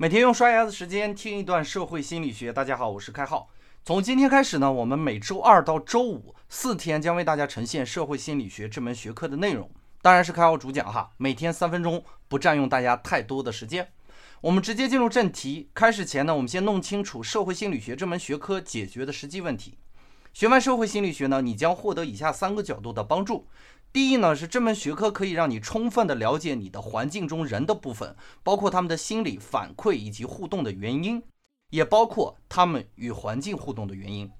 每天用刷牙的时间听一段社会心理学。大家好，我是开浩。从今天开始呢，我们每周二到周五四天将为大家呈现社会心理学这门学科的内容，当然是开浩主讲哈，每天三分钟，不占用大家太多的时间。我们直接进入正题。开始前呢，我们先弄清楚社会心理学这门学科解决的实际问题。学完社会心理学呢，你将获得以下三个角度的帮助。第一呢，是这门学科可以让你充分的了解你的环境中人的部分，包括他们的心理反馈以及互动的原因，也包括他们与环境互动的原因。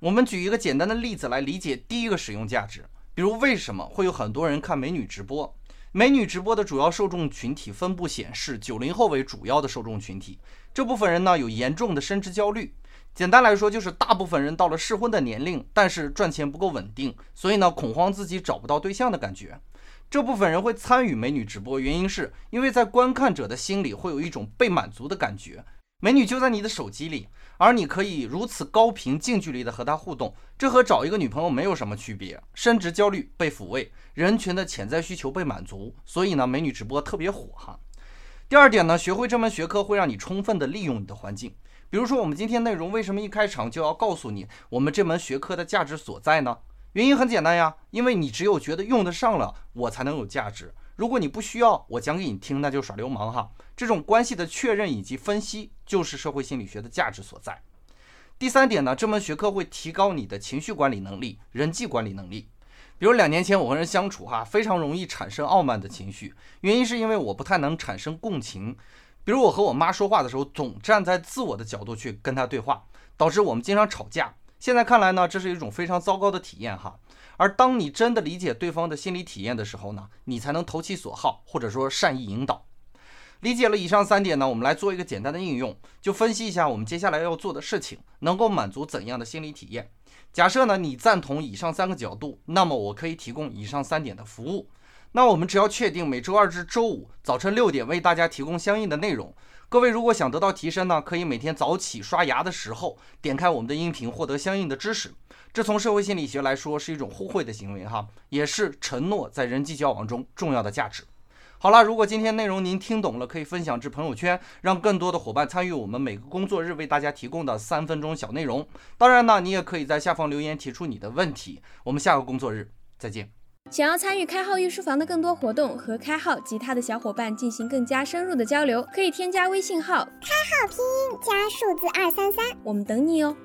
我们举一个简单的例子来理解第一个使用价值，比如为什么会有很多人看美女直播？美女直播的主要受众群体分布显示，九零后为主要的受众群体，这部分人呢有严重的生殖焦虑。简单来说，就是大部分人到了适婚的年龄，但是赚钱不够稳定，所以呢，恐慌自己找不到对象的感觉。这部分人会参与美女直播，原因是因为在观看者的心里会有一种被满足的感觉，美女就在你的手机里，而你可以如此高频、近距离的和她互动，这和找一个女朋友没有什么区别。生殖焦虑被抚慰，人群的潜在需求被满足，所以呢，美女直播特别火哈。第二点呢，学会这门学科会让你充分的利用你的环境。比如说，我们今天内容为什么一开场就要告诉你我们这门学科的价值所在呢？原因很简单呀，因为你只有觉得用得上了，我才能有价值。如果你不需要我讲给你听，那就耍流氓哈。这种关系的确认以及分析，就是社会心理学的价值所在。第三点呢，这门学科会提高你的情绪管理能力、人际管理能力。比如两年前我和人相处哈，非常容易产生傲慢的情绪，原因是因为我不太能产生共情。比如我和我妈说话的时候，总站在自我的角度去跟她对话，导致我们经常吵架。现在看来呢，这是一种非常糟糕的体验哈。而当你真的理解对方的心理体验的时候呢，你才能投其所好，或者说善意引导。理解了以上三点呢，我们来做一个简单的应用，就分析一下我们接下来要做的事情能够满足怎样的心理体验。假设呢，你赞同以上三个角度，那么我可以提供以上三点的服务。那我们只要确定每周二至周五早晨六点为大家提供相应的内容。各位如果想得到提升呢，可以每天早起刷牙的时候点开我们的音频，获得相应的知识。这从社会心理学来说是一种互惠的行为哈，也是承诺在人际交往中重要的价值。好了，如果今天内容您听懂了，可以分享至朋友圈，让更多的伙伴参与我们每个工作日为大家提供的三分钟小内容。当然呢，你也可以在下方留言提出你的问题。我们下个工作日再见。想要参与开号御书房的更多活动，和开号及他的小伙伴进行更加深入的交流，可以添加微信号开号拼音加数字二三三，我们等你哦。